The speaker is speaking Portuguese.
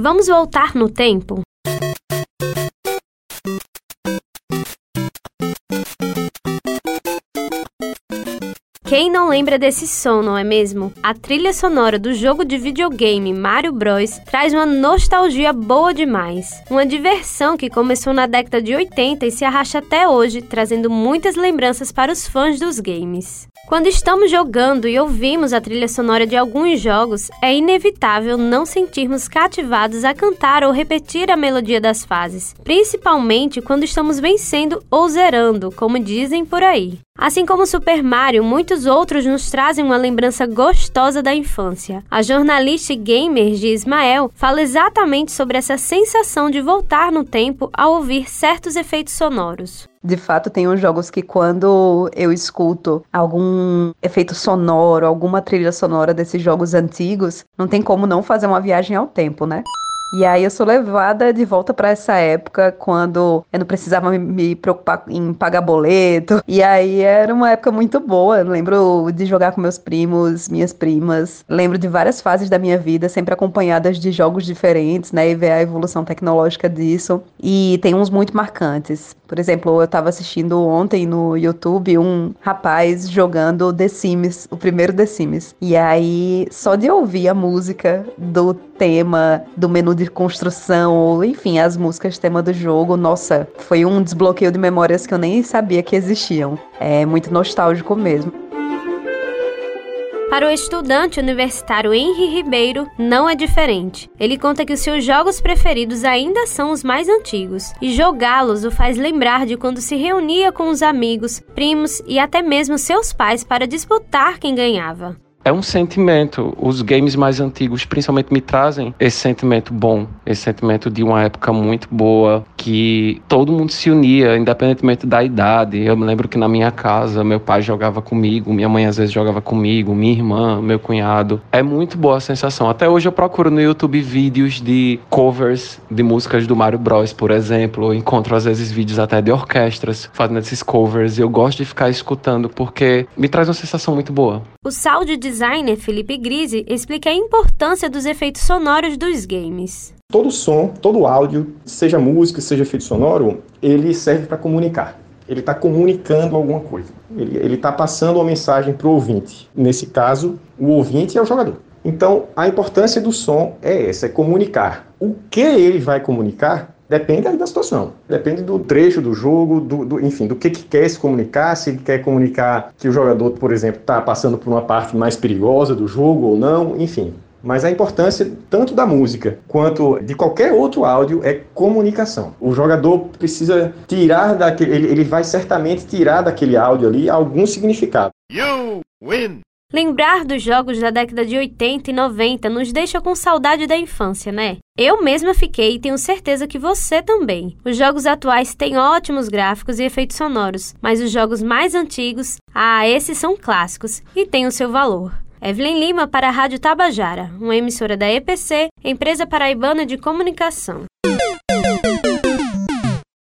Vamos voltar no tempo? Quem não lembra desse som, não é mesmo? A trilha sonora do jogo de videogame Mario Bros traz uma nostalgia boa demais. Uma diversão que começou na década de 80 e se arrasta até hoje, trazendo muitas lembranças para os fãs dos games. Quando estamos jogando e ouvimos a trilha sonora de alguns jogos, é inevitável não sentirmos cativados a cantar ou repetir a melodia das fases, principalmente quando estamos vencendo ou zerando, como dizem por aí. Assim como Super Mario, muitos outros nos trazem uma lembrança gostosa da infância. A jornalista e gamer de Ismael fala exatamente sobre essa sensação de voltar no tempo ao ouvir certos efeitos sonoros. De fato, tem uns jogos que quando eu escuto algum efeito sonoro, alguma trilha sonora desses jogos antigos, não tem como não fazer uma viagem ao tempo, né? E aí eu sou levada de volta para essa época quando eu não precisava me preocupar em pagar boleto. E aí era uma época muito boa. Eu lembro de jogar com meus primos, minhas primas. Lembro de várias fases da minha vida, sempre acompanhadas de jogos diferentes, né? E ver a evolução tecnológica disso. E tem uns muito marcantes. Por exemplo, eu estava assistindo ontem no YouTube um rapaz jogando The Sims, o primeiro The Sims. E aí, só de ouvir a música do tema do menu de construção, ou enfim, as músicas tema do jogo, nossa, foi um desbloqueio de memórias que eu nem sabia que existiam. É muito nostálgico mesmo. Para o estudante universitário Henry Ribeiro, não é diferente. Ele conta que os seus jogos preferidos ainda são os mais antigos, e jogá-los o faz lembrar de quando se reunia com os amigos, primos e até mesmo seus pais para disputar quem ganhava é um sentimento. Os games mais antigos, principalmente, me trazem esse sentimento bom, esse sentimento de uma época muito boa, que todo mundo se unia, independentemente da idade. Eu me lembro que na minha casa, meu pai jogava comigo, minha mãe às vezes jogava comigo, minha irmã, meu cunhado. É muito boa a sensação. Até hoje eu procuro no YouTube vídeos de covers de músicas do Mario Bros, por exemplo. Eu encontro às vezes vídeos até de orquestras fazendo esses covers. E eu gosto de ficar escutando porque me traz uma sensação muito boa. O sound designer Felipe Grise explica a importância dos efeitos sonoros dos games. Todo som, todo áudio, seja música, seja efeito sonoro, ele serve para comunicar. Ele está comunicando alguma coisa. Ele está passando uma mensagem para o ouvinte. Nesse caso, o ouvinte é o jogador. Então, a importância do som é essa, é comunicar. O que ele vai comunicar Depende da situação. Depende do trecho do jogo, do, do, enfim, do que, que quer se comunicar. Se ele quer comunicar que o jogador, por exemplo, está passando por uma parte mais perigosa do jogo ou não, enfim. Mas a importância tanto da música quanto de qualquer outro áudio é comunicação. O jogador precisa tirar daquele. Ele, ele vai certamente tirar daquele áudio ali algum significado. You win! Lembrar dos jogos da década de 80 e 90 nos deixa com saudade da infância, né? Eu mesma fiquei e tenho certeza que você também. Os jogos atuais têm ótimos gráficos e efeitos sonoros, mas os jogos mais antigos, ah, esses são clássicos e têm o seu valor. Evelyn Lima para a Rádio Tabajara, uma emissora da EPC, Empresa Paraibana de Comunicação.